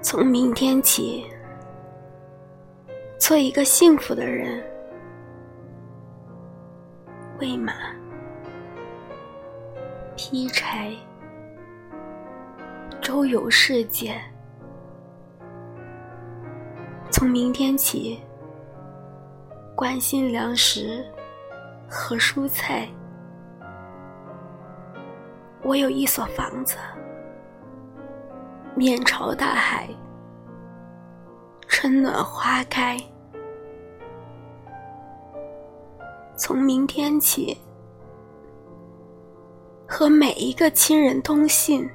从明天起，做一个幸福的人。喂马，劈柴，周游世界。从明天起，关心粮食和蔬菜。我有一所房子。面朝大海，春暖花开。从明天起，和每一个亲人通信，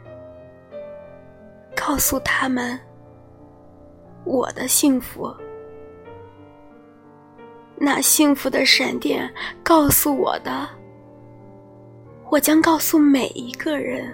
告诉他们我的幸福。那幸福的闪电告诉我的，我将告诉每一个人。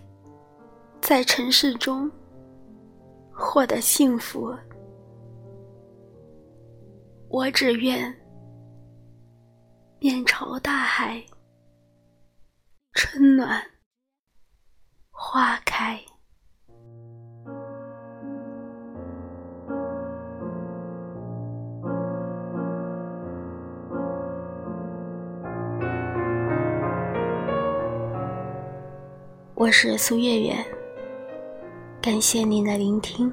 在尘世中获得幸福，我只愿面朝大海，春暖花开。我是苏月月。感谢您的聆听。